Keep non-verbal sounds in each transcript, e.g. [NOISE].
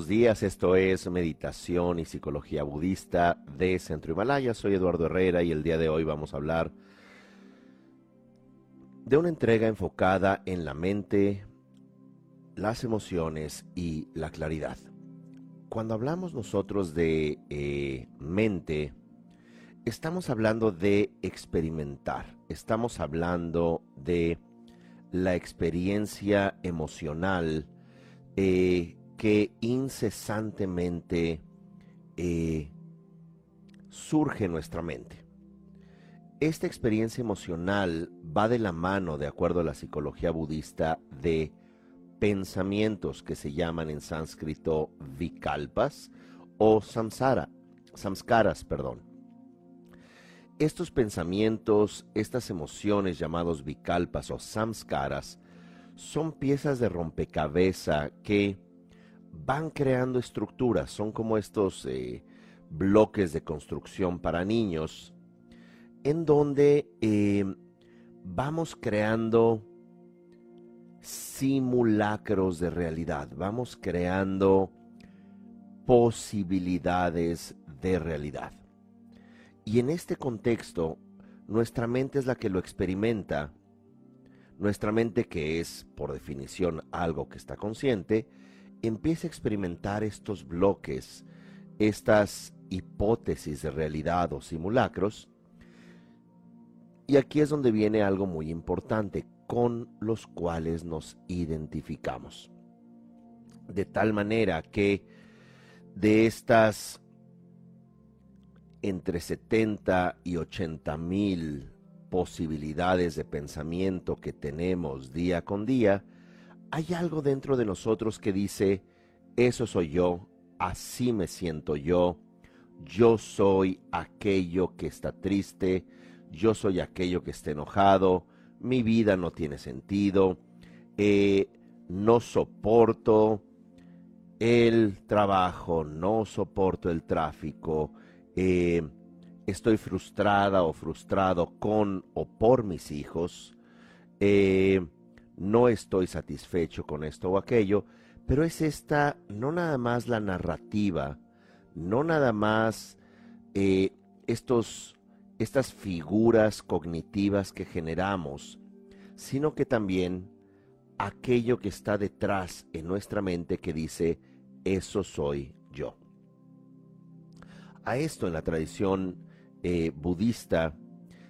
Buenos días. Esto es Meditación y Psicología Budista de Centro Himalaya. Soy Eduardo Herrera y el día de hoy vamos a hablar de una entrega enfocada en la mente, las emociones y la claridad. Cuando hablamos nosotros de eh, mente, estamos hablando de experimentar, estamos hablando de la experiencia emocional eh, que incesantemente eh, surge en nuestra mente. Esta experiencia emocional va de la mano, de acuerdo a la psicología budista, de pensamientos que se llaman en sánscrito vikalpas o samsara, samskaras, perdón. Estos pensamientos, estas emociones llamados vikalpas o samskaras, son piezas de rompecabezas que van creando estructuras, son como estos eh, bloques de construcción para niños, en donde eh, vamos creando simulacros de realidad, vamos creando posibilidades de realidad. Y en este contexto, nuestra mente es la que lo experimenta, nuestra mente que es, por definición, algo que está consciente, empieza a experimentar estos bloques, estas hipótesis de realidad o simulacros. Y aquí es donde viene algo muy importante, con los cuales nos identificamos. De tal manera que de estas entre 70 y 80 mil posibilidades de pensamiento que tenemos día con día, hay algo dentro de nosotros que dice, eso soy yo, así me siento yo, yo soy aquello que está triste, yo soy aquello que está enojado, mi vida no tiene sentido, eh, no soporto el trabajo, no soporto el tráfico, eh, estoy frustrada o frustrado con o por mis hijos, eh, no estoy satisfecho con esto o aquello, pero es esta, no nada más la narrativa, no nada más eh, estos, estas figuras cognitivas que generamos, sino que también aquello que está detrás en nuestra mente que dice, eso soy yo. A esto en la tradición eh, budista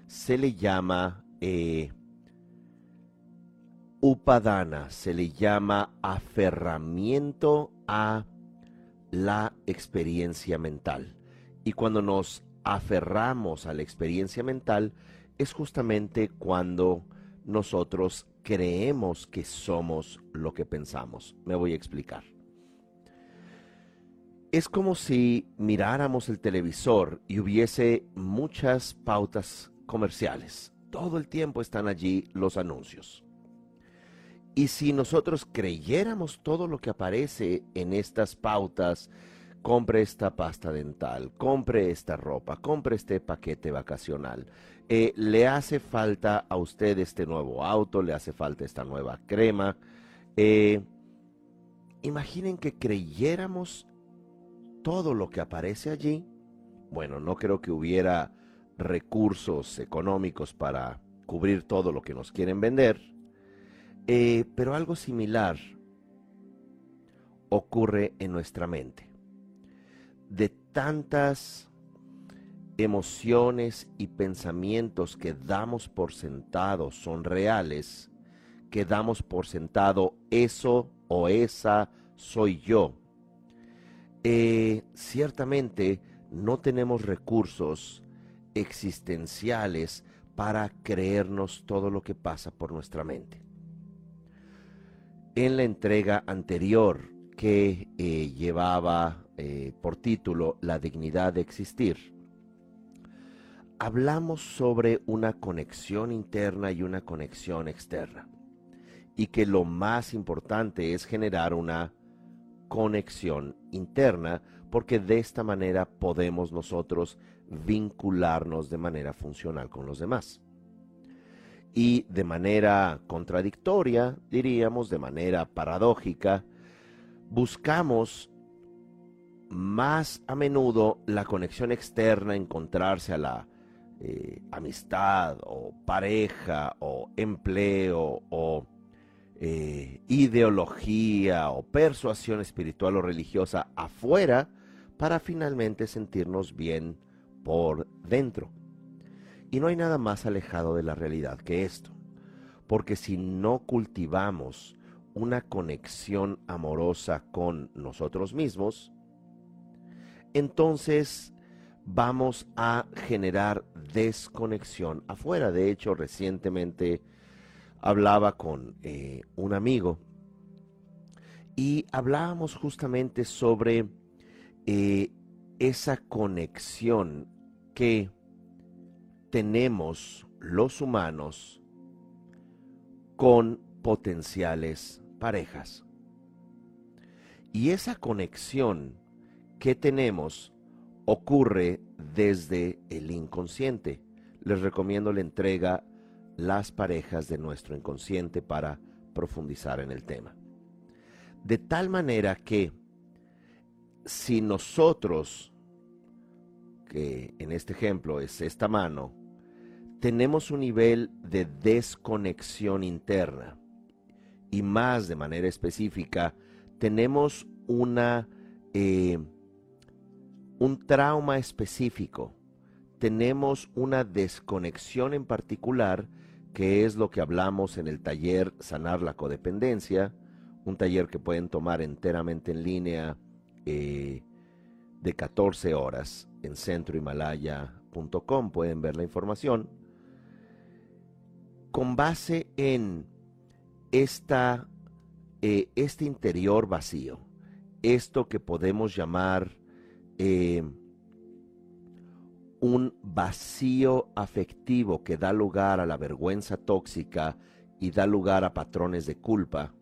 se le llama eh, upadana, se le llama aferramiento a la experiencia mental. Y cuando nos aferramos a la experiencia mental, es justamente cuando nosotros creemos que somos lo que pensamos. Me voy a explicar. Es como si miráramos el televisor y hubiese muchas pautas comerciales. Todo el tiempo están allí los anuncios. Y si nosotros creyéramos todo lo que aparece en estas pautas, compre esta pasta dental, compre esta ropa, compre este paquete vacacional, eh, le hace falta a usted este nuevo auto, le hace falta esta nueva crema. Eh, imaginen que creyéramos todo lo que aparece allí. Bueno, no creo que hubiera recursos económicos para cubrir todo lo que nos quieren vender eh, pero algo similar ocurre en nuestra mente. De tantas emociones y pensamientos que damos por sentado son reales, que damos por sentado eso o esa soy yo. Eh, ciertamente no tenemos recursos existenciales para creernos todo lo que pasa por nuestra mente en la entrega anterior que eh, llevaba eh, por título La dignidad de existir, hablamos sobre una conexión interna y una conexión externa. Y que lo más importante es generar una conexión interna porque de esta manera podemos nosotros vincularnos de manera funcional con los demás y de manera contradictoria, diríamos, de manera paradójica, buscamos más a menudo la conexión externa, encontrarse a la eh, amistad o pareja o empleo o eh, ideología o persuasión espiritual o religiosa afuera para finalmente sentirnos bien por dentro. Y no hay nada más alejado de la realidad que esto, porque si no cultivamos una conexión amorosa con nosotros mismos, entonces vamos a generar desconexión afuera. De hecho, recientemente hablaba con eh, un amigo y hablábamos justamente sobre eh, esa conexión que tenemos los humanos con potenciales parejas. Y esa conexión que tenemos ocurre desde el inconsciente. Les recomiendo la entrega Las parejas de nuestro inconsciente para profundizar en el tema. De tal manera que si nosotros, que en este ejemplo es esta mano, tenemos un nivel de desconexión interna. Y más de manera específica, tenemos una, eh, un trauma específico, tenemos una desconexión en particular, que es lo que hablamos en el taller Sanar la Codependencia, un taller que pueden tomar enteramente en línea eh, de 14 horas en centrohimalaya.com, pueden ver la información con base en esta, eh, este interior vacío, esto que podemos llamar eh, un vacío afectivo que da lugar a la vergüenza tóxica y da lugar a patrones de culpa,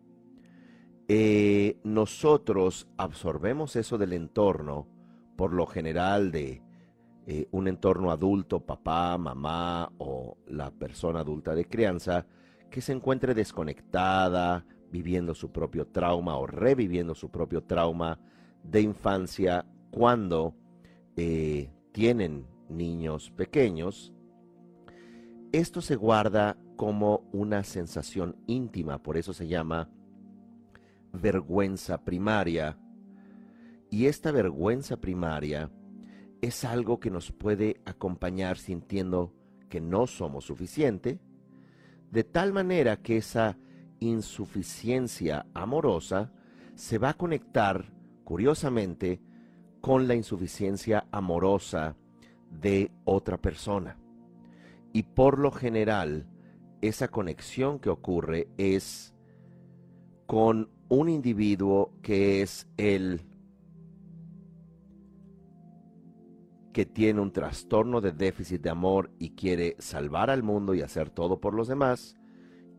eh, nosotros absorbemos eso del entorno, por lo general de eh, un entorno adulto, papá, mamá o la persona adulta de crianza, que se encuentre desconectada, viviendo su propio trauma o reviviendo su propio trauma de infancia cuando eh, tienen niños pequeños, esto se guarda como una sensación íntima, por eso se llama vergüenza primaria. Y esta vergüenza primaria es algo que nos puede acompañar sintiendo que no somos suficiente, de tal manera que esa insuficiencia amorosa se va a conectar, curiosamente, con la insuficiencia amorosa de otra persona. Y por lo general, esa conexión que ocurre es con un individuo que es el que tiene un trastorno de déficit de amor y quiere salvar al mundo y hacer todo por los demás,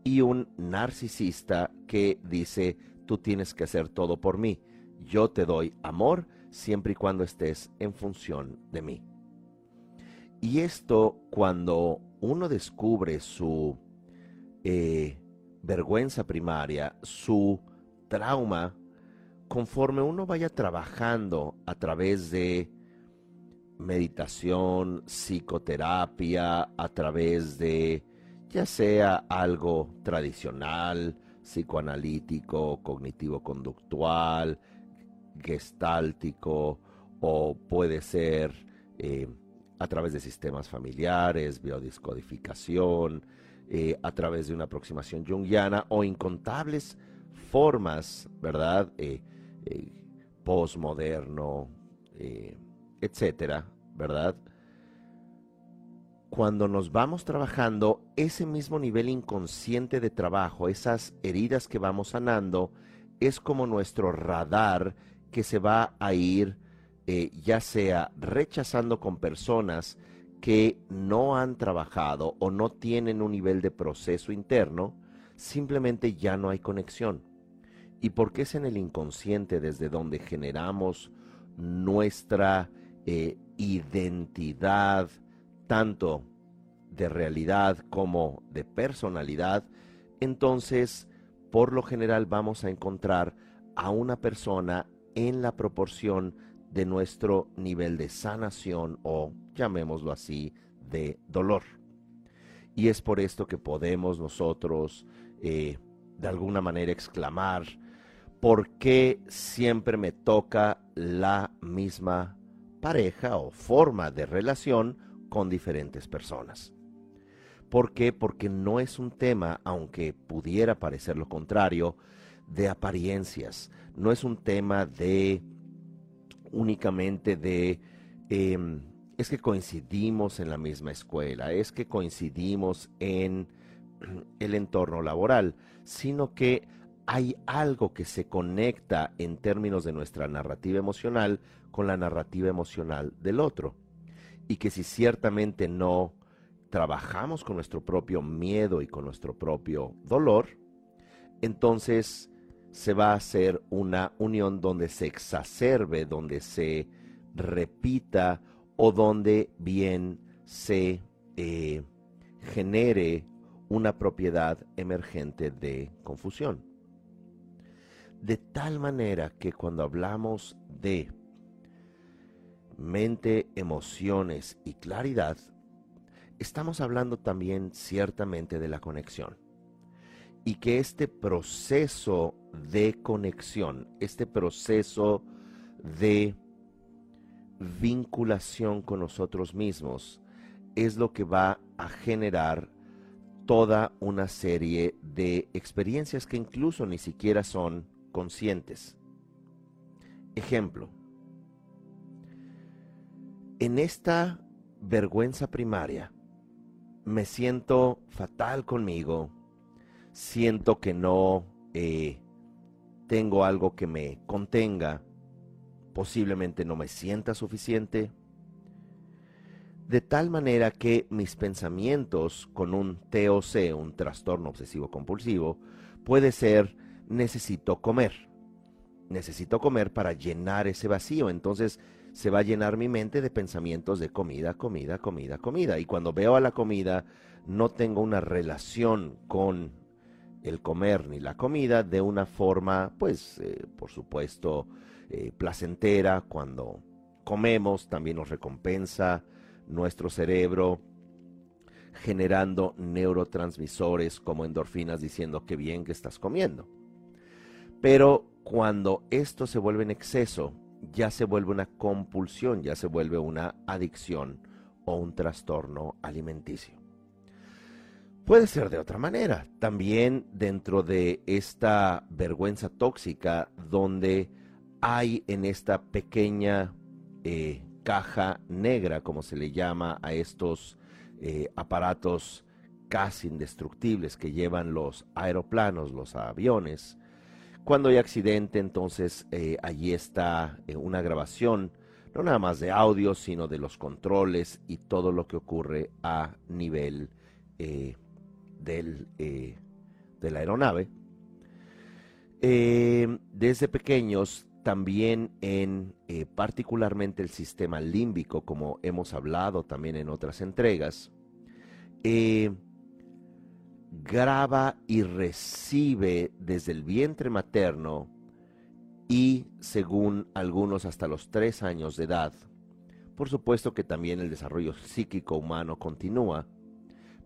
y un narcisista que dice, tú tienes que hacer todo por mí, yo te doy amor siempre y cuando estés en función de mí. Y esto cuando uno descubre su eh, vergüenza primaria, su trauma, conforme uno vaya trabajando a través de meditación, psicoterapia, a través de ya sea algo tradicional, psicoanalítico, cognitivo-conductual, gestáltico, o puede ser eh, a través de sistemas familiares, biodiscodificación, eh, a través de una aproximación junguiana o incontables formas, ¿verdad? Eh, postmoderno, etcétera, ¿verdad? Cuando nos vamos trabajando, ese mismo nivel inconsciente de trabajo, esas heridas que vamos sanando, es como nuestro radar que se va a ir eh, ya sea rechazando con personas que no han trabajado o no tienen un nivel de proceso interno, simplemente ya no hay conexión. ¿Y porque es en el inconsciente desde donde generamos nuestra identidad, tanto de realidad como de personalidad, entonces por lo general vamos a encontrar a una persona en la proporción de nuestro nivel de sanación o, llamémoslo así, de dolor. Y es por esto que podemos nosotros eh, de alguna manera exclamar, ¿por qué siempre me toca la misma pareja o forma de relación con diferentes personas? ¿Por qué? Porque no es un tema, aunque pudiera parecer lo contrario, de apariencias. No es un tema de únicamente de em, es que coincidimos en la misma escuela, es que coincidimos en [CLEARS THROAT] el entorno laboral, sino que hay algo que se conecta en términos de nuestra narrativa emocional con la narrativa emocional del otro. Y que si ciertamente no trabajamos con nuestro propio miedo y con nuestro propio dolor, entonces se va a hacer una unión donde se exacerbe, donde se repita o donde bien se eh, genere una propiedad emergente de confusión. De tal manera que cuando hablamos de mente, emociones y claridad, estamos hablando también ciertamente de la conexión. Y que este proceso de conexión, este proceso de vinculación con nosotros mismos, es lo que va a generar toda una serie de experiencias que incluso ni siquiera son conscientes. Ejemplo, en esta vergüenza primaria me siento fatal conmigo, siento que no eh, tengo algo que me contenga, posiblemente no me sienta suficiente, de tal manera que mis pensamientos con un TOC, un trastorno obsesivo compulsivo, puede ser necesito comer. Necesito comer para llenar ese vacío. Entonces se va a llenar mi mente de pensamientos de comida, comida, comida, comida. Y cuando veo a la comida, no tengo una relación con el comer ni la comida de una forma, pues, eh, por supuesto, eh, placentera. Cuando comemos también nos recompensa nuestro cerebro generando neurotransmisores como endorfinas diciendo que bien que estás comiendo. Pero cuando esto se vuelve en exceso, ya se vuelve una compulsión, ya se vuelve una adicción o un trastorno alimenticio. Puede ser de otra manera, también dentro de esta vergüenza tóxica donde hay en esta pequeña eh, caja negra, como se le llama a estos eh, aparatos casi indestructibles que llevan los aeroplanos, los aviones. Cuando hay accidente, entonces eh, allí está eh, una grabación, no nada más de audio, sino de los controles y todo lo que ocurre a nivel del, de la aeronave. desde pequeños también en eh, particularmente el sistema límbico, como hemos hablado también en otras entregas, eh, graba y recibe desde el vientre materno y según algunos hasta los tres años de edad. Por supuesto que también el desarrollo psíquico humano continúa,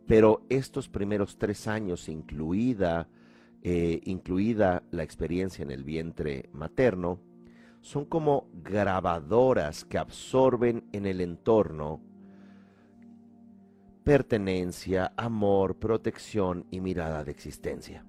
pero estos primeros tres años, incluida eh, incluida la experiencia en el vientre materno, son como grabadoras que absorben en el entorno pertenencia, amor, protección y mirada de existencia.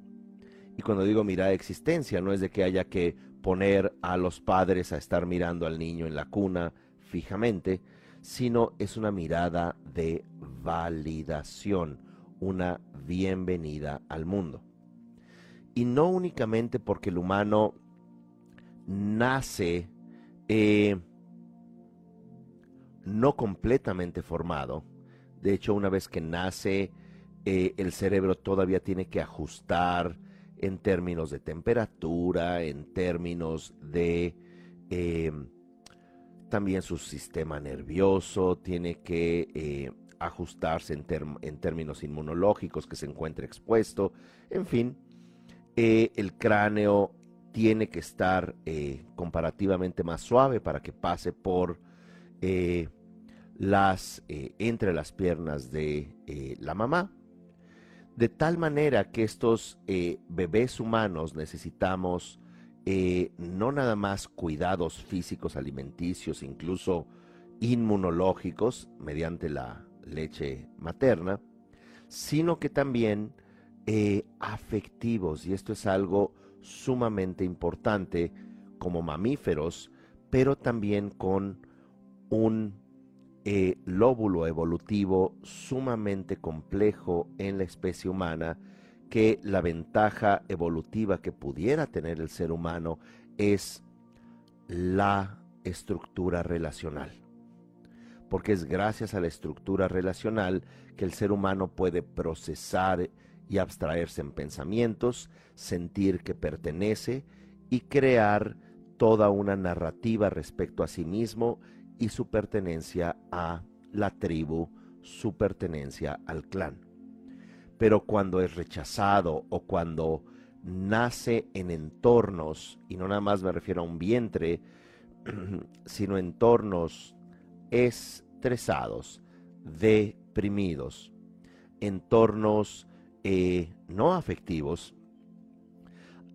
Y cuando digo mirada de existencia, no es de que haya que poner a los padres a estar mirando al niño en la cuna fijamente, sino es una mirada de validación, una bienvenida al mundo y no únicamente porque el humano nace eh, no completamente formado. De hecho, una vez que nace, eh, el cerebro todavía tiene que ajustar en términos de temperatura, en términos de eh, también su sistema nervioso, tiene que ajustarse en, términos inmunológicos, que se encuentre expuesto, en fin, el cráneo tiene que estar eh, comparativamente más suave para que pase por eh, las entre las piernas de la mamá. De tal manera que estos bebés humanos necesitamos no nada más cuidados físicos alimenticios incluso inmunológicos mediante la leche materna sino que también eh, afectivos, y esto es algo sumamente importante como mamíferos, pero también con un eh, lóbulo evolutivo sumamente complejo en la especie humana, que la ventaja evolutiva que pudiera tener el ser humano es la estructura relacional. Porque es gracias a la estructura relacional que el ser humano puede procesar y abstraerse en pensamientos, sentir que pertenece y crear toda una narrativa respecto a sí mismo y su pertenencia a la tribu, su pertenencia al clan. Pero cuando es rechazado o cuando nace en entornos, y no nada más me refiero a un vientre, [CLEARS THROAT] sino entornos estresados, deprimidos, entornos eh, no afectivos,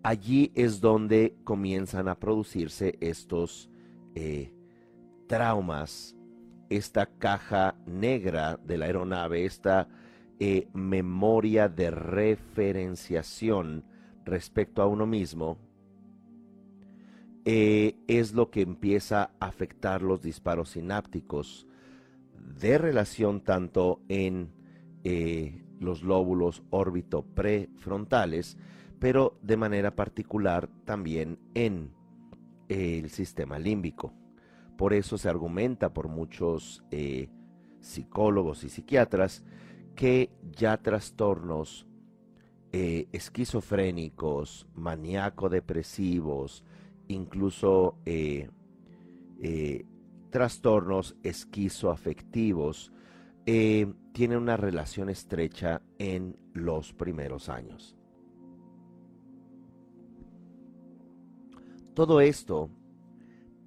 allí es donde comienzan a producirse estos eh, traumas, esta caja negra de la aeronave, esta eh, memoria de referenciación respecto a uno mismo, es lo que empieza a afectar los disparos sinápticos de relación tanto en los lóbulos órbito prefrontales, pero de manera particular también en el sistema límbico. Por eso se argumenta por muchos eh, psicólogos y psiquiatras que ya trastornos eh, esquizofrénicos, maníaco-depresivos, incluso eh, trastornos esquizoafectivos, eh, tiene una relación estrecha en los primeros años. Todo esto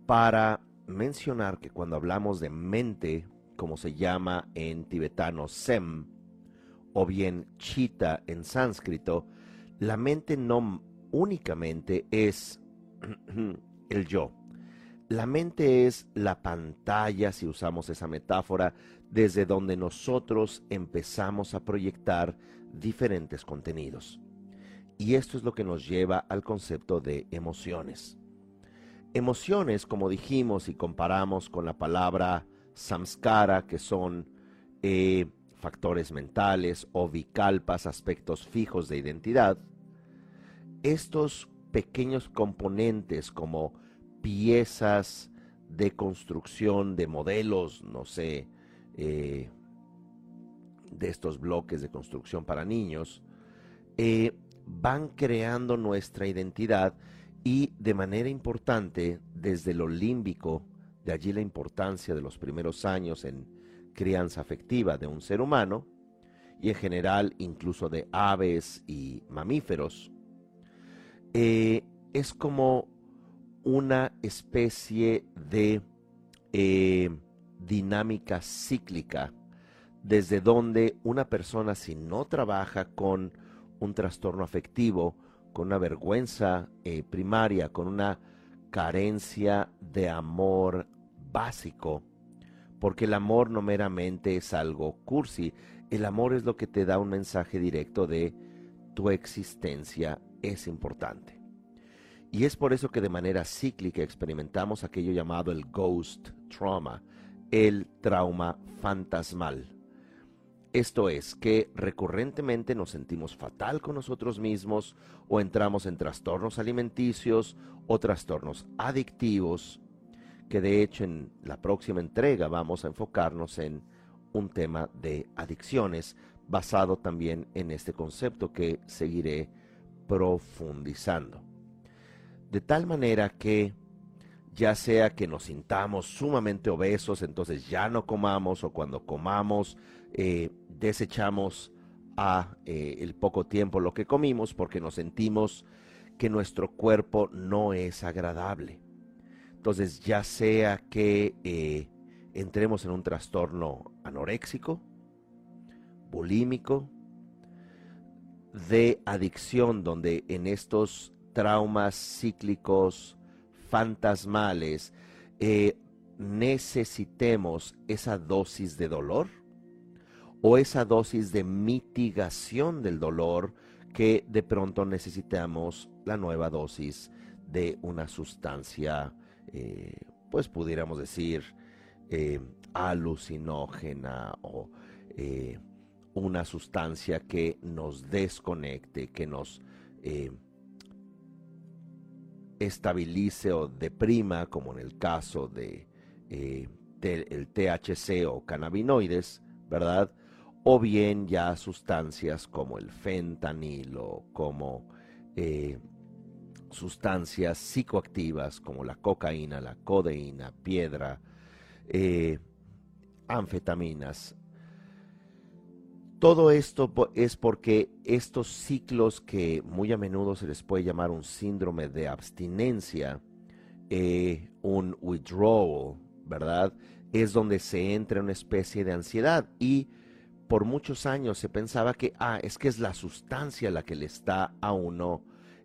para mencionar que cuando hablamos de mente, como se llama en tibetano Sem, o bien Chita en sánscrito, la mente no únicamente es [CLEARS THROAT] el yo. La mente es la pantalla, si usamos esa metáfora, desde donde nosotros empezamos a proyectar diferentes contenidos. Y esto es lo que nos lleva al concepto de emociones. Emociones, como dijimos y comparamos con la palabra samskara, que son eh, factores mentales o vikalpas, aspectos fijos de identidad, estos pequeños componentes como piezas de construcción de modelos, no sé, eh, de estos bloques de construcción para niños, eh, van creando nuestra identidad y de manera importante desde lo límbico, de allí la importancia de los primeros años en crianza afectiva de un ser humano y en general incluso de aves y mamíferos, eh, es como una especie de dinámica cíclica desde donde una persona si no trabaja con un trastorno afectivo, con una vergüenza eh, primaria, con una carencia de amor básico, porque el amor no meramente es algo cursi, el amor es lo que te da un mensaje directo de tu existencia es importante. Y es por eso que de manera cíclica experimentamos aquello llamado el ghost trauma, el trauma fantasmal. Esto es que recurrentemente nos sentimos fatal con nosotros mismos o entramos en trastornos alimenticios o trastornos adictivos, que de hecho en la próxima entrega vamos a enfocarnos en un tema de adicciones basado también en este concepto que seguiré profundizando. De tal manera que ya sea que nos sintamos sumamente obesos, entonces ya no comamos o cuando comamos eh, desechamos a eh, el poco tiempo lo que comimos porque nos sentimos que nuestro cuerpo no es agradable. Entonces, ya sea que eh, entremos en un trastorno anoréxico, bulímico, de adicción, donde en estos traumas cíclicos, fantasmales, eh, necesitemos esa dosis de dolor o esa dosis de mitigación del dolor que de pronto necesitamos la nueva dosis de una sustancia, eh, pues pudiéramos decir, eh, alucinógena o eh, una sustancia que nos desconecte, que nos estabilice o deprima, como en el caso de el THC o cannabinoides, ¿verdad? O bien ya sustancias como el fentanilo, como eh, sustancias psicoactivas como la cocaína, la codeína, piedra, eh, anfetaminas. Todo esto es porque estos ciclos que muy a menudo se les puede llamar un síndrome de abstinencia, eh, un withdrawal, ¿verdad? Es donde se entra en una especie de ansiedad y por muchos años se pensaba que, ah, es que es la sustancia la que le está a uno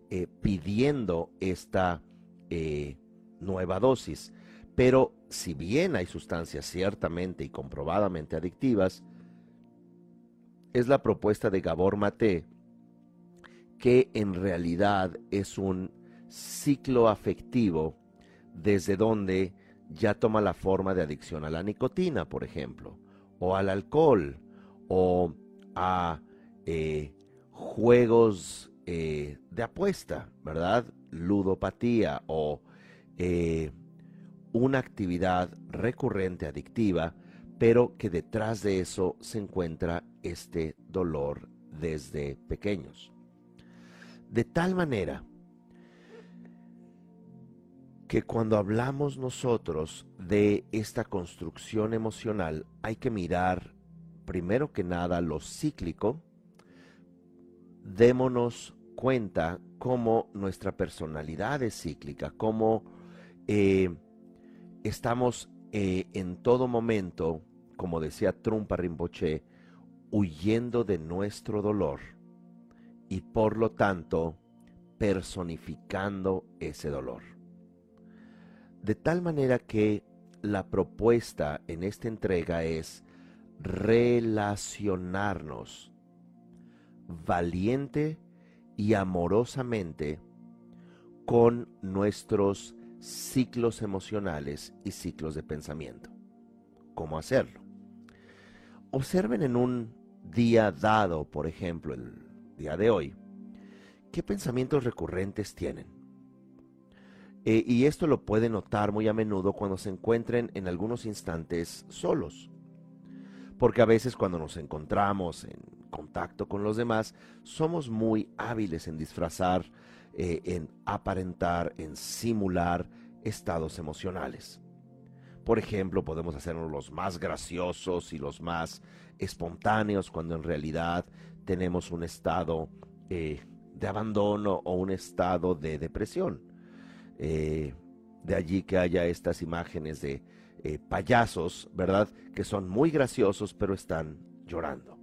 eh, pidiendo esta eh, nueva dosis. Pero si bien hay sustancias ciertamente y comprobadamente adictivas, es la propuesta de Gabor Mate que en realidad es un ciclo afectivo desde donde ya toma la forma de adicción a la nicotina, por ejemplo, o al alcohol, o a eh, juegos eh, de apuesta, ¿verdad? Ludopatía o eh, una actividad recurrente adictiva, pero que detrás de eso se encuentra este dolor desde pequeños. De tal manera que cuando hablamos nosotros de esta construcción emocional hay que mirar primero que nada lo cíclico, démonos cuenta cómo nuestra personalidad es cíclica, cómo eh, estamos eh, en todo momento, como decía Trumpa Rinpoche, huyendo de nuestro dolor y por lo tanto personificando ese dolor. De tal manera que la propuesta en esta entrega es relacionarnos valiente y amorosamente con nuestros ciclos emocionales y ciclos de pensamiento. ¿Cómo hacerlo? Observen en un día dado, por ejemplo, el día de hoy, qué pensamientos recurrentes tienen. Eh, y esto lo pueden notar muy a menudo cuando se encuentren en algunos instantes solos porque a veces cuando nos encontramos en contacto con los demás, somos muy hábiles en disfrazar, eh, en aparentar, en simular estados emocionales. Por ejemplo, podemos hacernos los más graciosos y los más espontáneos cuando en realidad tenemos un estado eh, de abandono o un estado de depresión. Eh, de allí que haya estas imágenes de eh, payasos, ¿verdad? Que son muy graciosos, pero están llorando.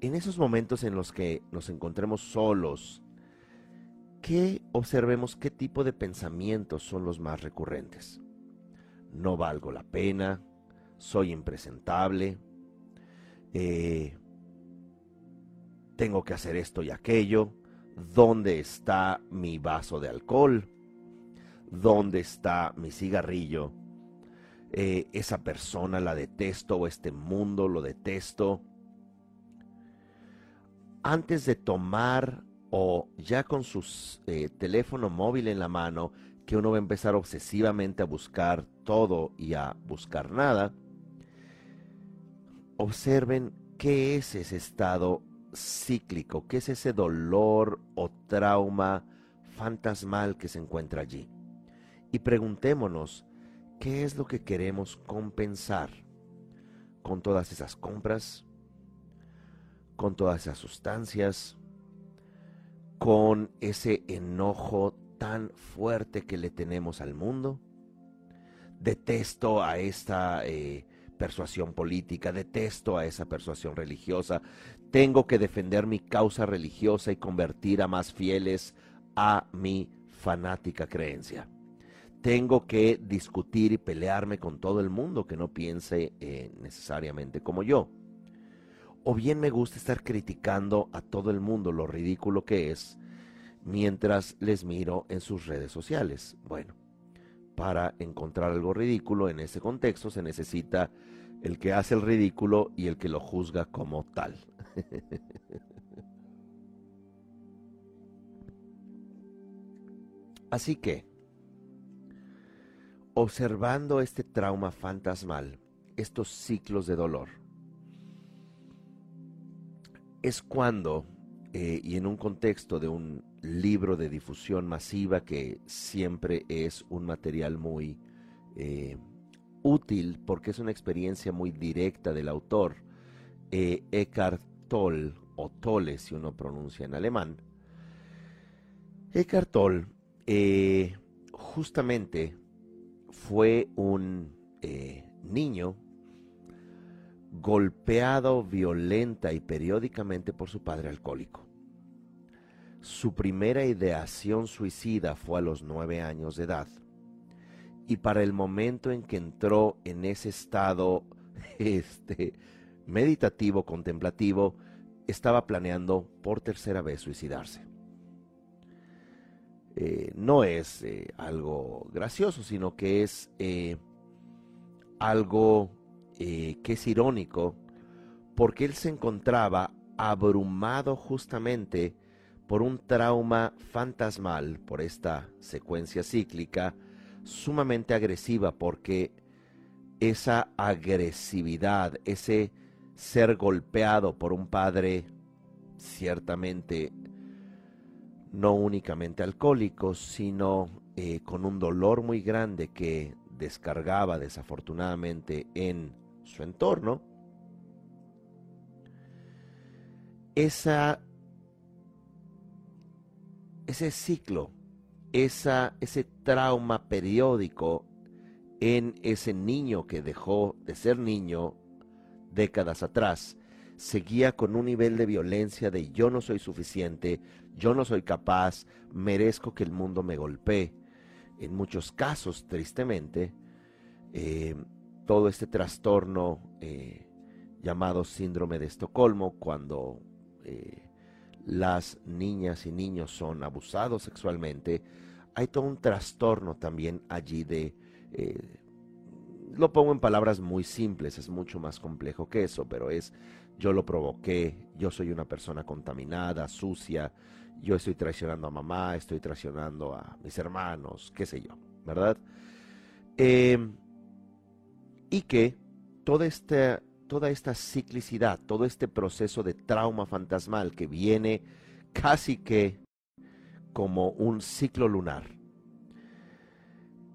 En esos momentos en los que nos encontremos solos, que observemos qué tipo de pensamientos son los más recurrentes. No valgo la pena, soy impresentable, eh, tengo que hacer esto y aquello, ¿dónde está mi vaso de alcohol? ¿Dónde está mi cigarrillo? Eh, esa persona la detesto o este mundo lo detesto. Antes de tomar o ya con su eh, teléfono móvil en la mano, que uno va a empezar obsesivamente a buscar todo y a buscar nada, observen qué es ese estado cíclico, qué es ese dolor o trauma fantasmal que se encuentra allí. Y preguntémonos, ¿Qué es lo que queremos compensar con todas esas compras, con todas esas sustancias, con ese enojo tan fuerte que le tenemos al mundo. Detesto a esta eh, persuasión política, detesto a esa persuasión religiosa. Tengo que defender mi causa religiosa y convertir a más fieles a mi fanática creencia. Tengo que discutir y pelearme con todo el mundo que no piense eh, necesariamente como yo. O bien me gusta estar criticando a todo el mundo lo ridículo que es mientras les miro en sus redes sociales. Bueno, para encontrar algo ridículo en ese contexto se necesita el que hace el ridículo y el que lo juzga como tal. [LAUGHS] Así que, observando este trauma fantasmal, estos ciclos de dolor, es cuando, eh, y en un contexto de un libro de difusión masiva que siempre es un material muy eh, útil porque es una experiencia muy directa del autor, eh, Eckhart Tolle, o Tolle si uno pronuncia en alemán, Eckhart Tolle eh, justamente fue un eh, niño golpeado violenta y periódicamente por su padre alcohólico. Su primera ideación suicida fue a los nueve años de edad. Y para el momento en que entró en ese estado [LAUGHS] este, meditativo, contemplativo, estaba planeando por tercera vez suicidarse. Eh, no es eh, algo gracioso, sino que es eh, algo que es irónico, porque él se encontraba abrumado justamente por un trauma fantasmal, por esta secuencia cíclica, sumamente agresiva, porque esa agresividad, ese ser golpeado por un padre ciertamente no únicamente alcohólicos, sino eh, con un dolor muy grande que descargaba desafortunadamente en su entorno, esa, ese ciclo, esa, ese trauma periódico en ese niño que dejó de ser niño décadas atrás, seguía con un nivel de violencia de yo no soy suficiente, yo no soy capaz, merezco que el mundo me golpee. En muchos casos, tristemente, eh, todo este trastorno eh, llamado síndrome de Estocolmo, cuando eh, las niñas y niños son abusados sexualmente, hay todo un trastorno también allí de lo pongo en palabras muy simples, es mucho más complejo que eso, pero es yo lo provoqué, yo soy una persona contaminada, sucia, yo estoy traicionando a mamá, estoy traicionando a mis hermanos, qué sé yo, ¿verdad? Em, y que toda esta, toda esta ciclicidad, todo este proceso de trauma fantasmal que viene casi que como un ciclo lunar,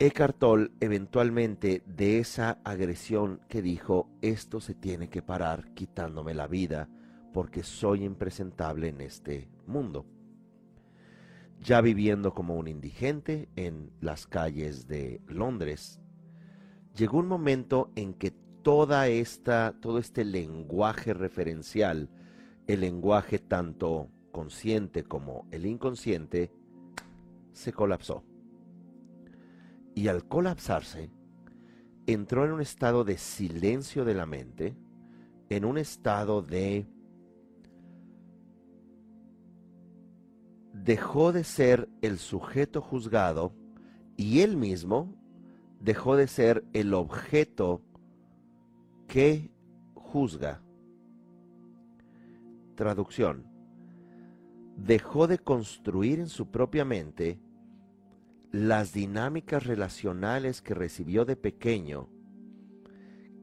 Eckhart eventualmente de esa agresión que dijo, esto se tiene que parar quitándome la vida porque soy impresentable en este mundo. Ya viviendo como un indigente en las calles de Londres, llegó un momento en que toda esta, todo este lenguaje referencial, el lenguaje tanto consciente como el inconsciente, se colapsó y al colapsarse, entró en un estado de silencio de la mente, en un estado de... dejó de ser el sujeto juzgado y él mismo dejó de ser el objeto que juzga. Traducción. Dejó de construir en su propia mente las dinámicas relacionales que recibió de pequeño,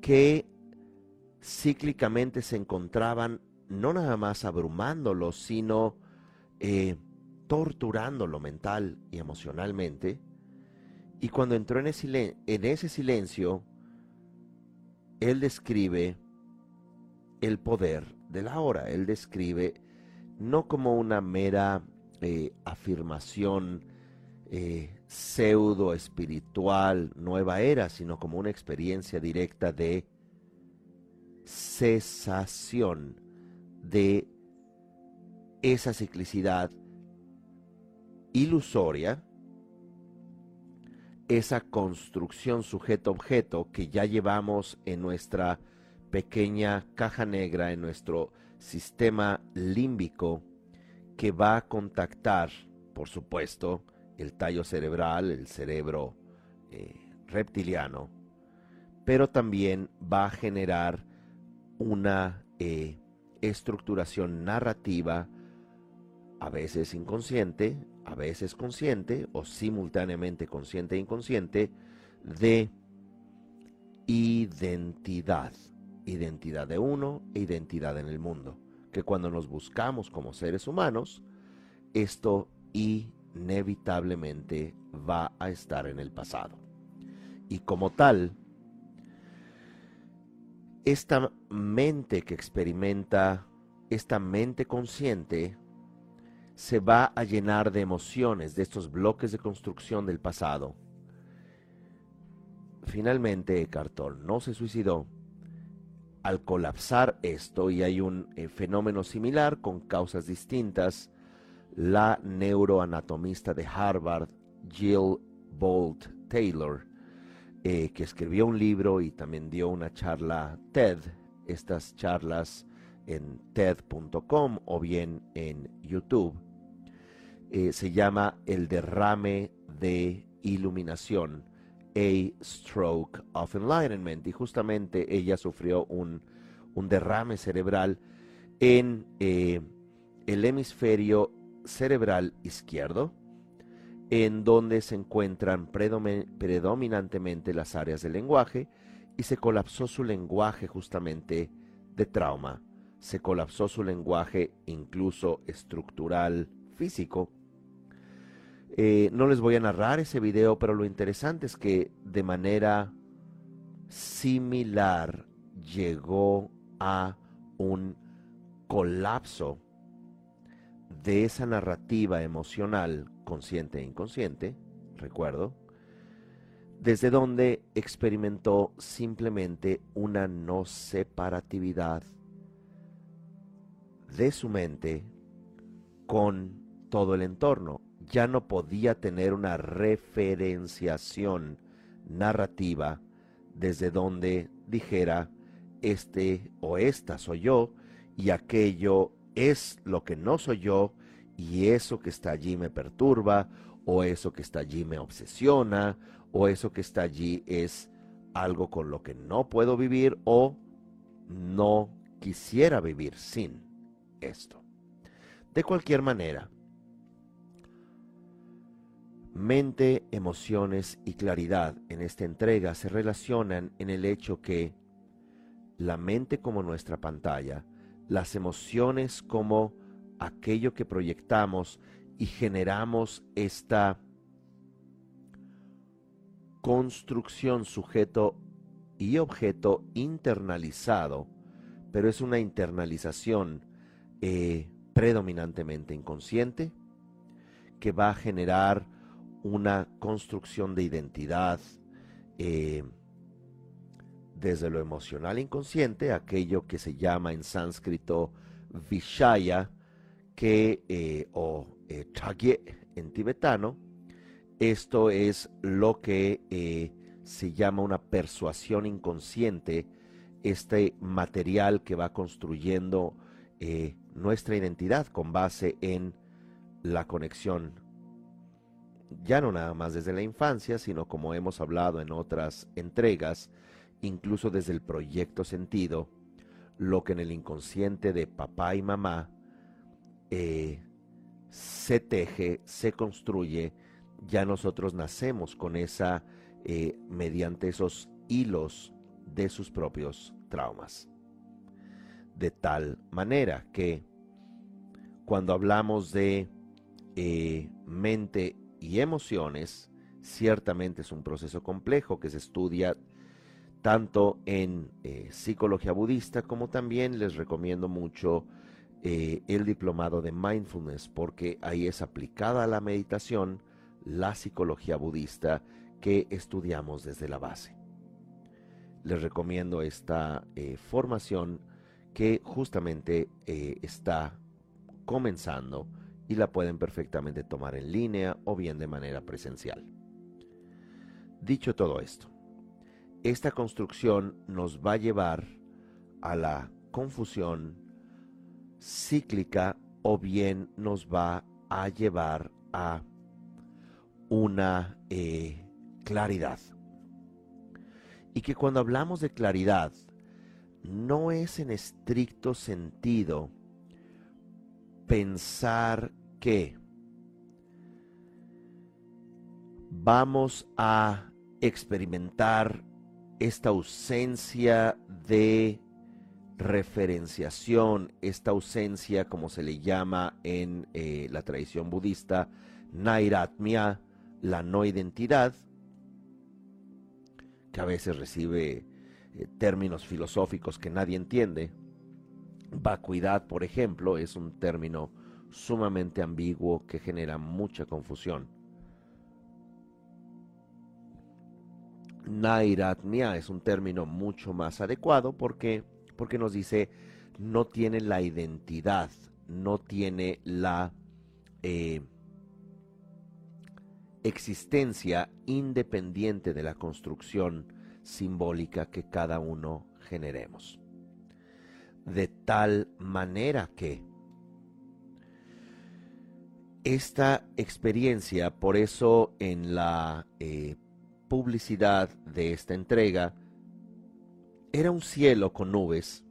que cíclicamente se encontraban no nada más abrumándolo, sino eh, torturándolo mental y emocionalmente. Y cuando entró en ese, en ese silencio, él describe el poder de la hora. Él describe no como una mera eh, afirmación eh, pseudo espiritual, nueva era, sino como una experiencia directa de cesación de esa ciclicidad ilusoria, esa construcción sujeto-objeto que ya llevamos en nuestra pequeña caja negra, en nuestro sistema límbico, que va a contactar, por supuesto, el tallo cerebral, el cerebro eh, reptiliano, pero también va a generar una eh, estructuración narrativa, a veces inconsciente, a veces consciente o simultáneamente consciente e inconsciente, de identidad, identidad de uno e identidad en el mundo, que cuando nos buscamos como seres humanos, esto inevitablemente va a estar en el pasado. Y como tal, esta mente que experimenta, esta mente consciente, se va a llenar de emociones, de estos bloques de construcción del pasado. Finalmente, Cartol no se suicidó. Al colapsar esto, y hay un eh, fenómeno similar con causas distintas, la neuroanatomista de Harvard, Jill Bolt Taylor, eh, que escribió un libro y también dio una charla TED, estas charlas en TED.com o bien en YouTube, eh, se llama El derrame de iluminación, A Stroke of Enlightenment, y justamente ella sufrió un, derrame cerebral en eh, el hemisferio cerebral izquierdo, en donde se encuentran predominantemente las áreas del lenguaje, y se colapsó su lenguaje justamente de trauma, se colapsó su lenguaje incluso estructural físico. Eh, no les voy a narrar ese video, pero lo interesante es que de manera similar llegó a un colapso de esa narrativa emocional, consciente e inconsciente, recuerdo, desde donde experimentó simplemente una no separatividad de su mente con todo el entorno. Ya no podía tener una referenciación narrativa desde donde dijera, este o esta soy yo y aquello es lo que no soy yo y eso que está allí me perturba o eso que está allí me obsesiona o eso que está allí es algo con lo que no puedo vivir o no quisiera vivir sin esto. De cualquier manera, mente, emociones y claridad en esta entrega se relacionan en el hecho que la mente como nuestra pantalla, las emociones como aquello que proyectamos y generamos esta construcción sujeto y objeto internalizado, pero es una internalización eh, predominantemente inconsciente que va a generar una construcción de identidad eh, desde lo emocional inconsciente, aquello que se llama en sánscrito Vishaya, que, eh, o eh, en tibetano, esto es lo que eh, se llama una persuasión inconsciente, este material que va construyendo eh, nuestra identidad con base en la conexión, ya no nada más desde la infancia, sino como hemos hablado en otras entregas, incluso desde el proyecto sentido, lo que en el inconsciente de papá y mamá eh, se teje, se construye, ya nosotros nacemos con esa, eh, mediante esos hilos de sus propios traumas. De tal manera que cuando hablamos de eh, mente y emociones, ciertamente es un proceso complejo que se estudia tanto en psicología budista como también les recomiendo mucho eh, el diplomado de mindfulness porque ahí es aplicada la meditación, la psicología budista que estudiamos desde la base. Les recomiendo esta eh, formación que justamente eh, está comenzando y la pueden perfectamente tomar en línea o bien de manera presencial. Dicho todo esto, esta construcción nos va a llevar a la confusión cíclica o bien nos va a llevar a una eh, claridad. Y que cuando hablamos de claridad, no es en estricto sentido pensar que vamos a experimentar esta ausencia de referenciación, esta ausencia, como se le llama en eh, la tradición budista, Nairatmia, la no identidad, que a veces recibe eh, términos filosóficos que nadie entiende. Vacuidad, por ejemplo, es un término sumamente ambiguo que genera mucha confusión. Nairatmia es un término mucho más adecuado porque, porque nos dice no tiene la identidad, no tiene la eh, existencia independiente de la construcción simbólica que cada uno generemos. De tal manera que esta experiencia, por eso en la eh, publicidad de esta entrega, era un cielo con nubes.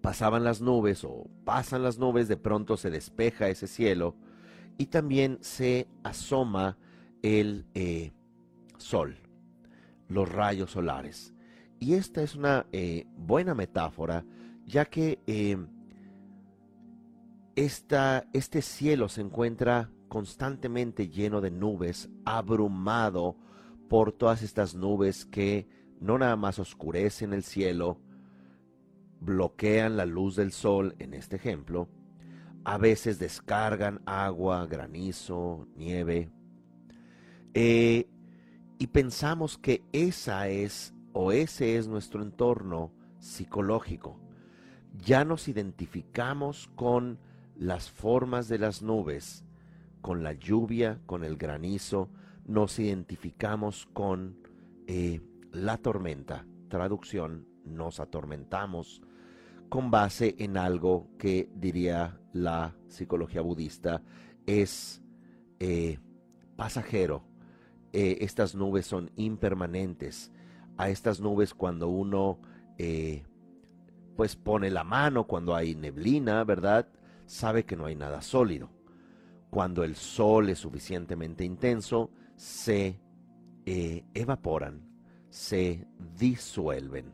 Pasaban las nubes o pasan las nubes, de pronto se despeja ese cielo y también se asoma el eh, sol, los rayos solares. Y esta es una eh, buena metáfora, ya que eh, este cielo se encuentra constantemente lleno de nubes, abrumado por todas estas nubes que no nada más oscurecen el cielo, bloquean la luz del sol en este ejemplo, a veces descargan agua, granizo, nieve. Eh, y pensamos que esa es o ese es nuestro entorno psicológico. Ya nos identificamos con las formas de las nubes, con la lluvia, con el granizo, nos identificamos con eh, la tormenta. Traducción, nos atormentamos con base en algo que diría la psicología budista es eh, pasajero. Eh, estas nubes son impermanentes. A estas nubes cuando uno pues pone la mano, cuando hay neblina, ¿verdad? Sabe que no hay nada sólido. Cuando el sol es suficientemente intenso, se evaporan, se disuelven.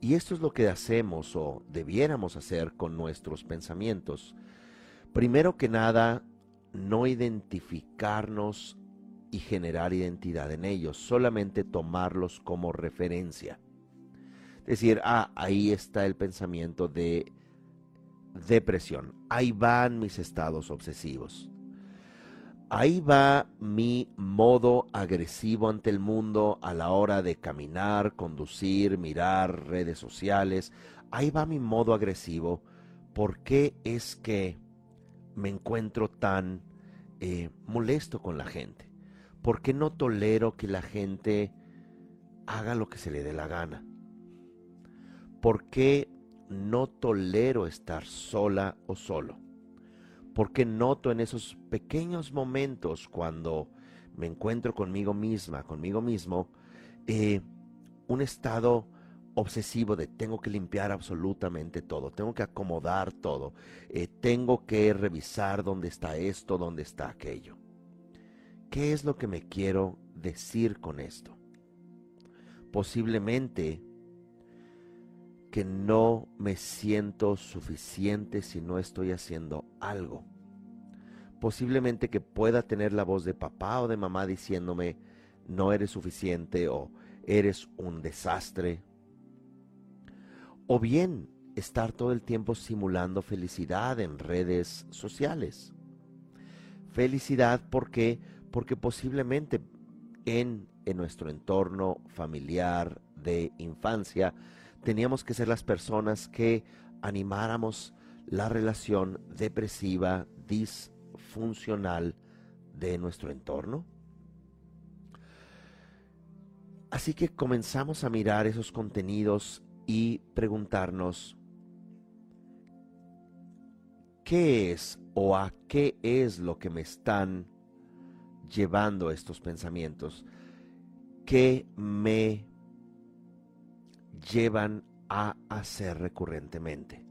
Y esto es lo que hacemos o debiéramos hacer con nuestros pensamientos. Primero que nada, no identificarnos y generar identidad en ellos, solamente tomarlos como referencia. Decir, ah, ahí está el pensamiento de depresión, ahí van mis estados obsesivos. Ahí va mi modo agresivo ante el mundo a la hora de caminar, conducir, mirar redes sociales. Ahí va mi modo agresivo. ¿Por qué es que me encuentro tan eh, molesto con la gente? ¿Por qué no tolero que la gente haga lo que se le dé la gana? ¿Por qué no tolero estar sola o solo? Porque noto en esos pequeños momentos cuando me encuentro conmigo misma, conmigo mismo, eh, un estado obsesivo de tengo que limpiar absolutamente todo, tengo que acomodar todo, eh, tengo que revisar dónde está esto, dónde está aquello. ¿Qué es lo que me quiero decir con esto? Posiblemente que no me siento suficiente si no estoy haciendo algo. Posiblemente que pueda tener la voz de papá o de mamá diciéndome, no eres suficiente o eres un desastre. O bien estar todo el tiempo simulando felicidad en redes sociales. Felicidad porque porque posiblemente en, en nuestro entorno familiar de infancia teníamos que ser las personas que animáramos la relación depresiva, disfuncional de nuestro entorno. Así que comenzamos a mirar esos contenidos y preguntarnos, ¿qué es o a qué es lo que me están llevando estos pensamientos? ¿Qué me llevan a hacer recurrentemente?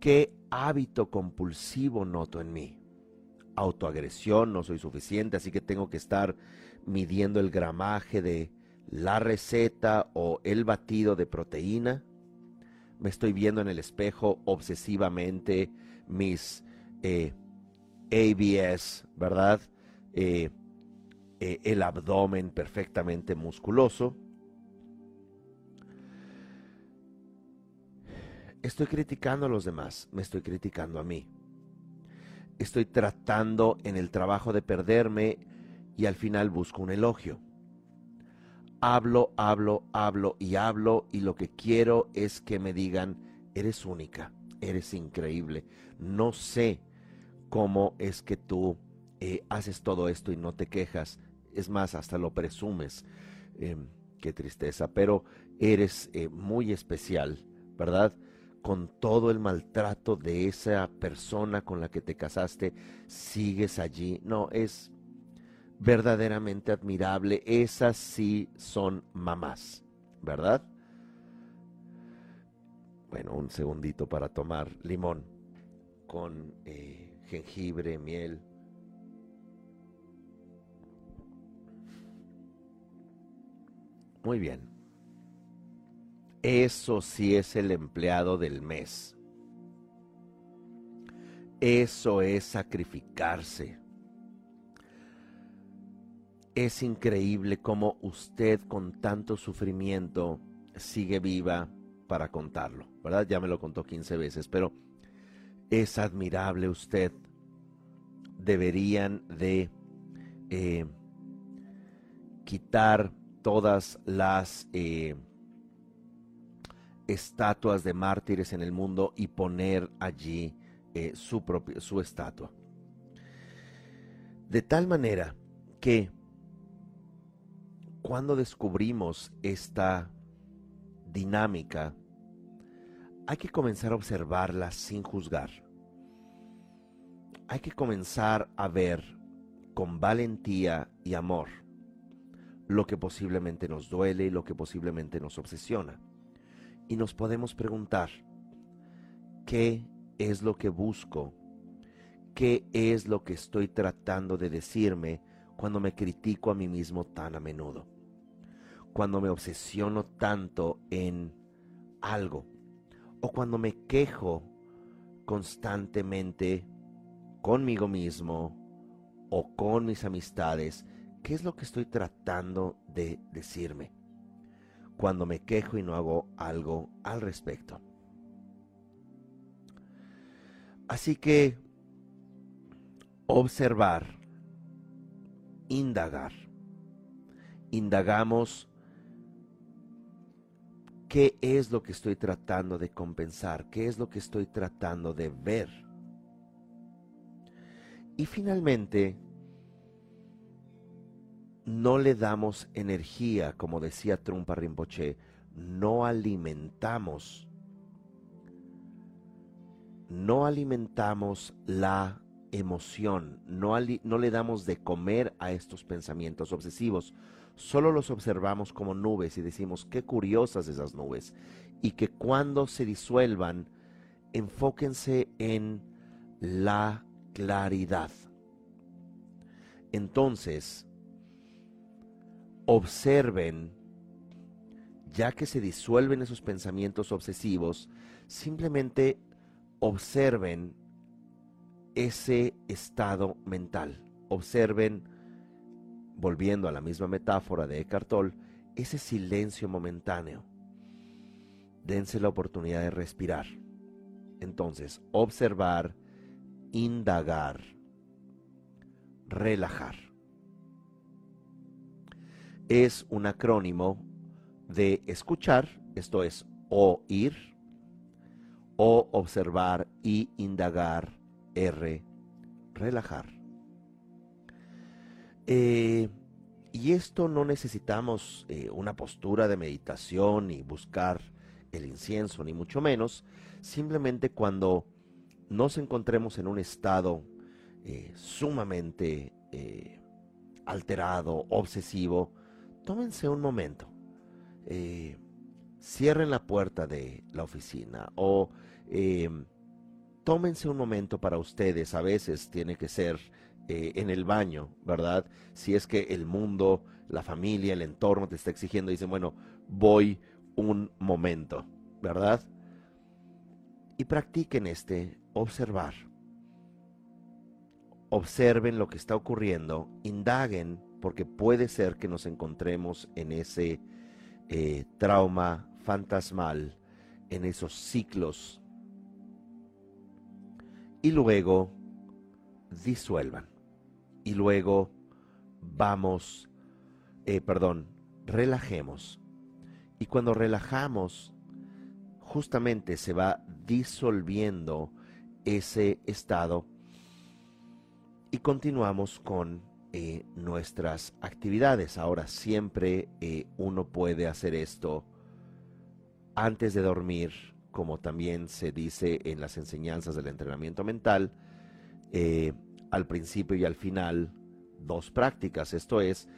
¿Qué hábito compulsivo noto en mí? Autoagresión, no soy suficiente, así que tengo que estar midiendo el gramaje de la receta o el batido de proteína. Me estoy viendo en el espejo obsesivamente mis eh, ABS, ¿verdad? Eh, eh, el abdomen perfectamente musculoso. Estoy criticando a los demás, me estoy criticando a mí. Estoy tratando en el trabajo de perderme y al final busco un elogio. Hablo, hablo, hablo y hablo y lo que quiero es que me digan, eres única, eres increíble. No sé cómo es que tú eh, haces todo esto y no te quejas. Es más, hasta lo presumes. Em, qué tristeza, pero eres eh, muy especial, ¿verdad? con todo el maltrato de esa persona con la que te casaste, sigues allí. No, es verdaderamente admirable. Esas sí son mamás, ¿verdad? Bueno, un segundito para tomar limón con eh, jengibre, miel. Muy bien. Eso sí es el empleado del mes. Eso es sacrificarse. Es increíble cómo usted con tanto sufrimiento sigue viva para contarlo, ¿verdad? Ya me lo contó 15 veces, pero es admirable usted. Deberían de eh, quitar todas las... Eh, estatuas de mártires en el mundo y poner allí eh, su, propia, su estatua. De tal manera que cuando descubrimos esta dinámica, hay que comenzar a observarla sin juzgar. Hay que comenzar a ver con valentía y amor lo que posiblemente nos duele y lo que posiblemente nos obsesiona y nos podemos preguntar, ¿qué es lo que busco? ¿Qué es lo que estoy tratando de decirme cuando me critico a mí mismo tan a menudo? Cuando me obsesiono tanto en algo o cuando me quejo constantemente conmigo mismo o con mis amistades, ¿qué es lo que estoy tratando de decirme? cuando me quejo y no hago algo al respecto. Así que observar, indagar. Indagamos qué es lo que estoy tratando de compensar, qué es lo que estoy tratando de ver. Y finalmente, no le damos energía, como decía Trumpa Rinpoche, no alimentamos, no alimentamos la emoción, no, no le damos de comer a estos pensamientos obsesivos, solo los observamos como nubes y decimos qué curiosas esas nubes y que cuando se disuelvan, enfóquense en la claridad. Entonces, observen, ya que se disuelven esos pensamientos obsesivos, simplemente observen ese estado mental. Observen, volviendo a la misma metáfora de Eckhart ese silencio momentáneo. dense la oportunidad de respirar. Entonces, observar, indagar, relajar. Es un acrónimo de escuchar, esto es oír, o observar y indagar, R, relajar. Eh, y esto no necesitamos eh, una postura de meditación ni buscar el incienso, ni mucho menos. Simplemente cuando nos encontremos en un estado eh, sumamente alterado, obsesivo, tómense un momento. cierren la puerta de la oficina o tómense un momento para ustedes. A veces tiene que ser eh, en el baño, ¿verdad? Si es que el mundo, la familia, el entorno te está exigiendo, dicen, bueno, voy un momento, ¿verdad? Y practiquen este observar. Observen lo que está ocurriendo, indaguen, porque puede ser que nos encontremos en ese eh, trauma fantasmal, en esos ciclos. Y luego disuelvan y luego vamos, eh, perdón, relajemos. Y cuando relajamos, justamente se va disolviendo ese estado y continuamos con eh, nuestras actividades. Ahora siempre eh, uno puede hacer esto antes de dormir, como también se dice en las enseñanzas del entrenamiento mental al principio y al final dos prácticas, esto es,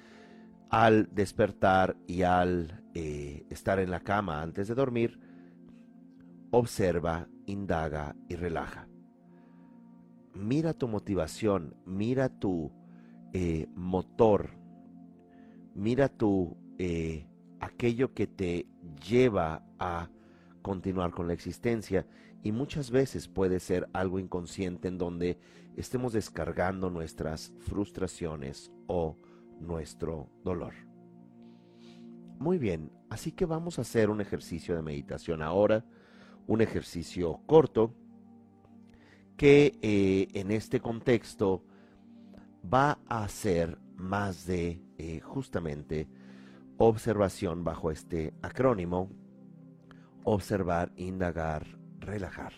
al despertar y al eh, estar en la cama antes de dormir, observa, indaga y relaja. Mira tu motivación, mira tu eh, motor, mira tu eh, aquello que te lleva a continuar con la existencia y muchas veces puede ser algo inconsciente en donde estemos descargando nuestras frustraciones o nuestro dolor. Muy bien, así que vamos a hacer un ejercicio de meditación ahora, un ejercicio corto que eh, en este contexto va a ser más de eh, justamente observación bajo este acrónimo, observar, indagar, relajar.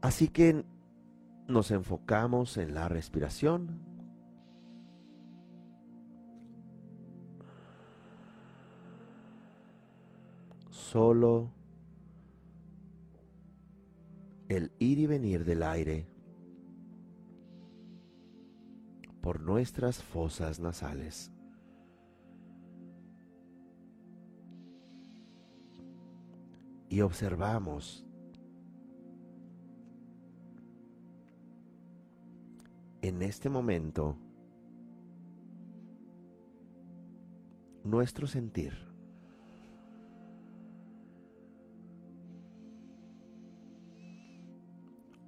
Así que nos enfocamos en la respiración. Solo el ir y venir del aire por nuestras fosas nasales. Y observamos en este momento nuestro sentir.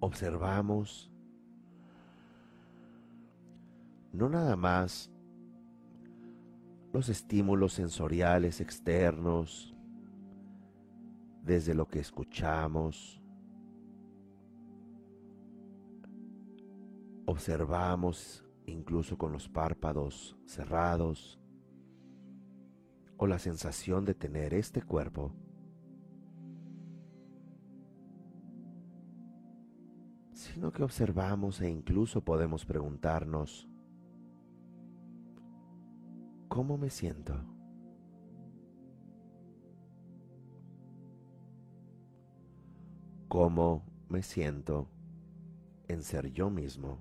Observamos no nada más los estímulos sensoriales externos, desde lo que escuchamos, observamos incluso con los párpados cerrados o la sensación de tener este cuerpo sino que observamos e incluso podemos preguntarnos, ¿cómo me siento? ¿Cómo me siento en ser yo mismo?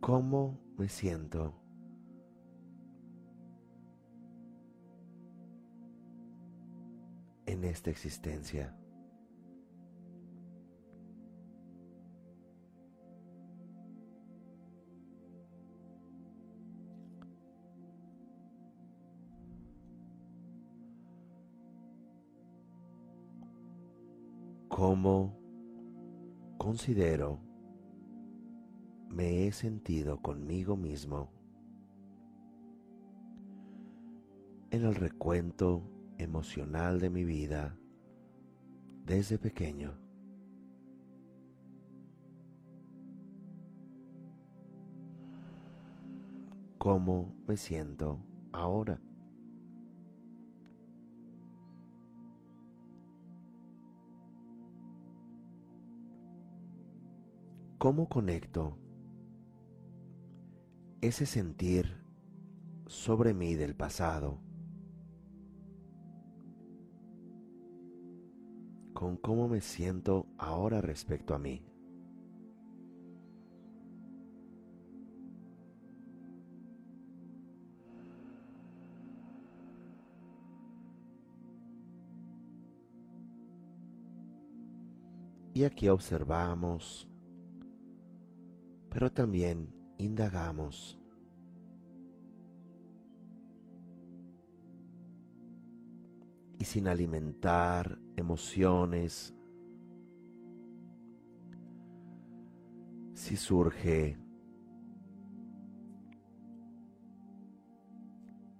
¿Cómo me siento? En esta existencia. ¿Cómo considero, me he sentido conmigo mismo en el recuento emocional de mi vida desde pequeño. ¿Cómo me siento ahora? ¿Cómo conecto ese sentir sobre mí del pasado con cómo me siento ahora respecto a mí? Y aquí observamos pero también indagamos. Y sin alimentar emociones, si surge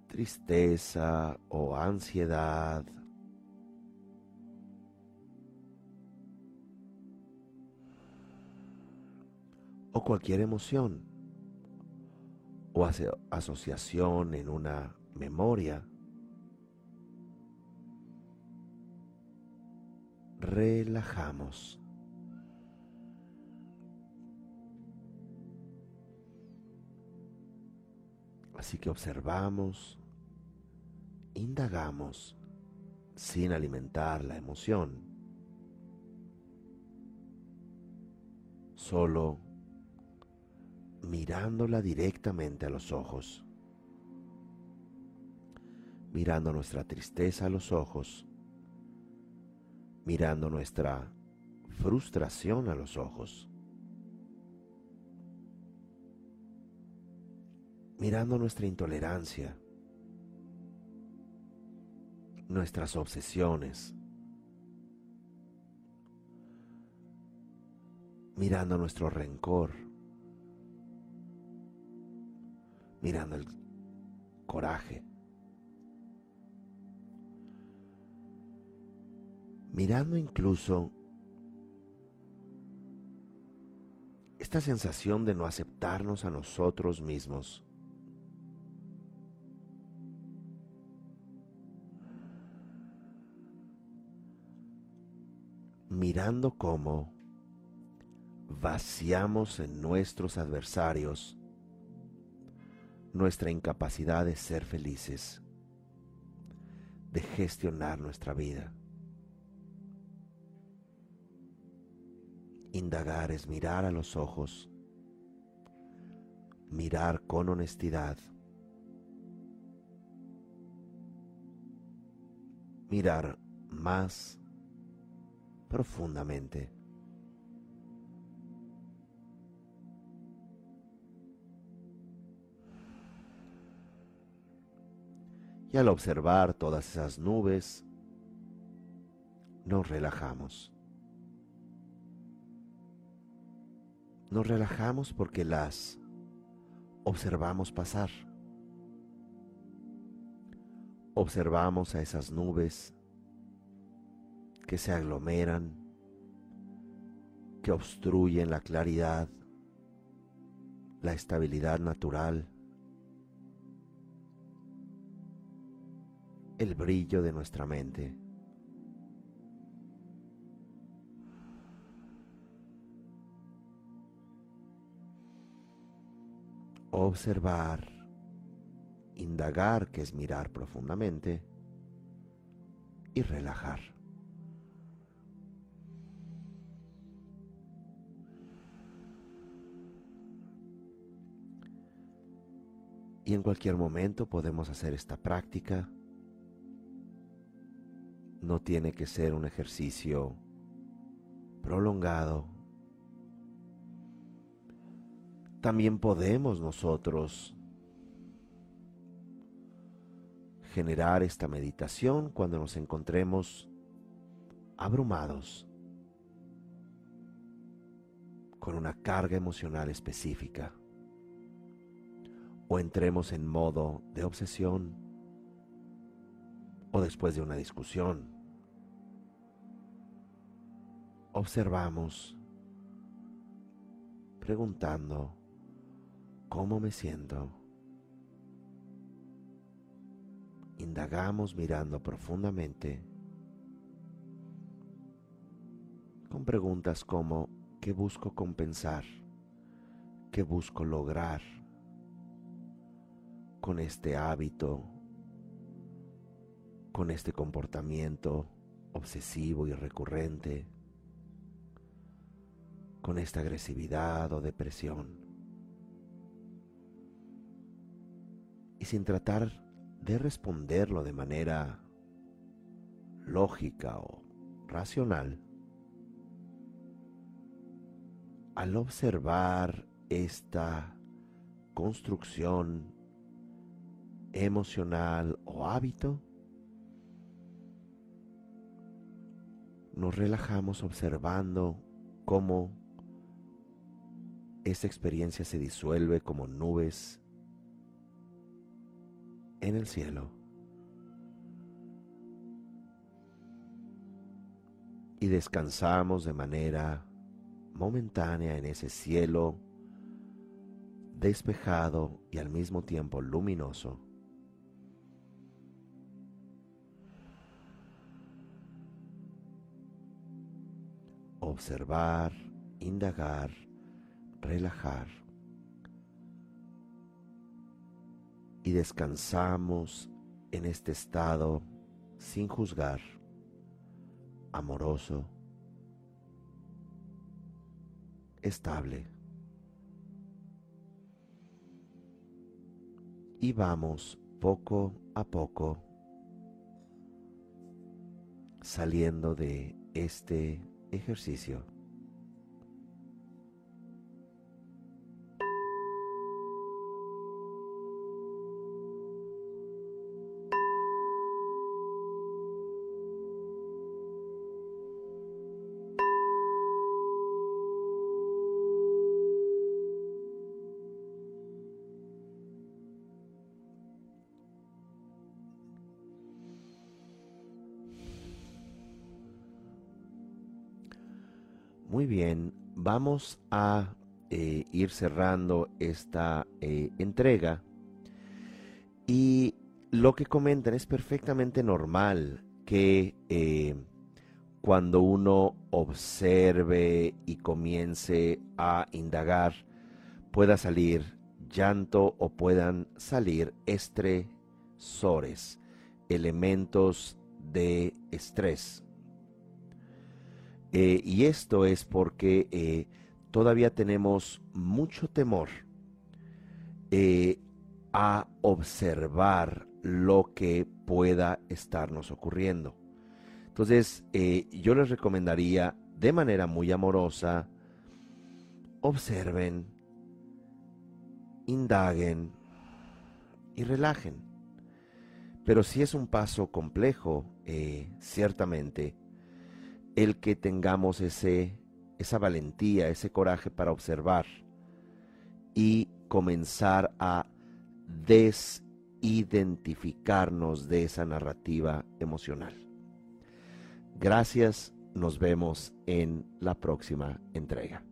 tristeza o ansiedad, o cualquier emoción o asociación en una memoria, relajamos. Así que observamos, indagamos sin alimentar la emoción, solo mirándola directamente a los ojos, mirando nuestra tristeza a los ojos, mirando nuestra frustración a los ojos, mirando nuestra intolerancia, nuestras obsesiones, mirando nuestro rencor, mirando el coraje, mirando incluso esta sensación de no aceptarnos a nosotros mismos. Mirando cómo vaciamos en nuestros adversarios nuestra incapacidad de ser felices, de gestionar nuestra vida. Indagar es mirar a los ojos, mirar con honestidad, mirar más profundamente. Y al observar todas esas nubes, nos relajamos. Nos relajamos porque las observamos pasar. Observamos a esas nubes que se aglomeran, que obstruyen la claridad, la estabilidad natural el brillo de nuestra mente. Observar, indagar, que es mirar profundamente, y relajar. Y en cualquier momento podemos hacer esta práctica no tiene que ser un ejercicio prolongado. También podemos nosotros generar esta meditación cuando nos encontremos abrumados, con una carga emocional específica o entremos en modo de obsesión o después de una discusión. Observamos preguntando cómo me siento. Indagamos mirando profundamente con preguntas como ¿qué busco compensar? ¿Qué busco lograr? con este hábito, con este comportamiento obsesivo y recurrente, con esta agresividad o depresión. Y sin tratar de responderlo de manera lógica o racional, al observar esta construcción emocional o hábito, nos relajamos observando cómo esta experiencia se disuelve como nubes en el cielo. Y descansamos de manera momentánea en ese cielo despejado y al mismo tiempo luminoso. observar, indagar, relajar. Y descansamos en este estado sin juzgar, amoroso, estable. Y vamos poco a poco saliendo de este ejercicio. Muy bien, vamos a eh, ir cerrando esta eh, entrega. Y lo que comentan es perfectamente normal que eh, cuando uno observe y comience a indagar pueda salir llanto o puedan salir estresores, elementos de estrés eh, y esto es porque eh, todavía tenemos mucho temor eh, a observar lo que pueda estarnos ocurriendo. Entonces, yo les recomendaría de manera muy amorosa, observen, indaguen y relajen. Pero si es un paso complejo, ciertamente, el que tengamos ese, esa valentía, ese coraje para observar y comenzar a desidentificarnos de esa narrativa emocional. Gracias, nos vemos en la próxima entrega.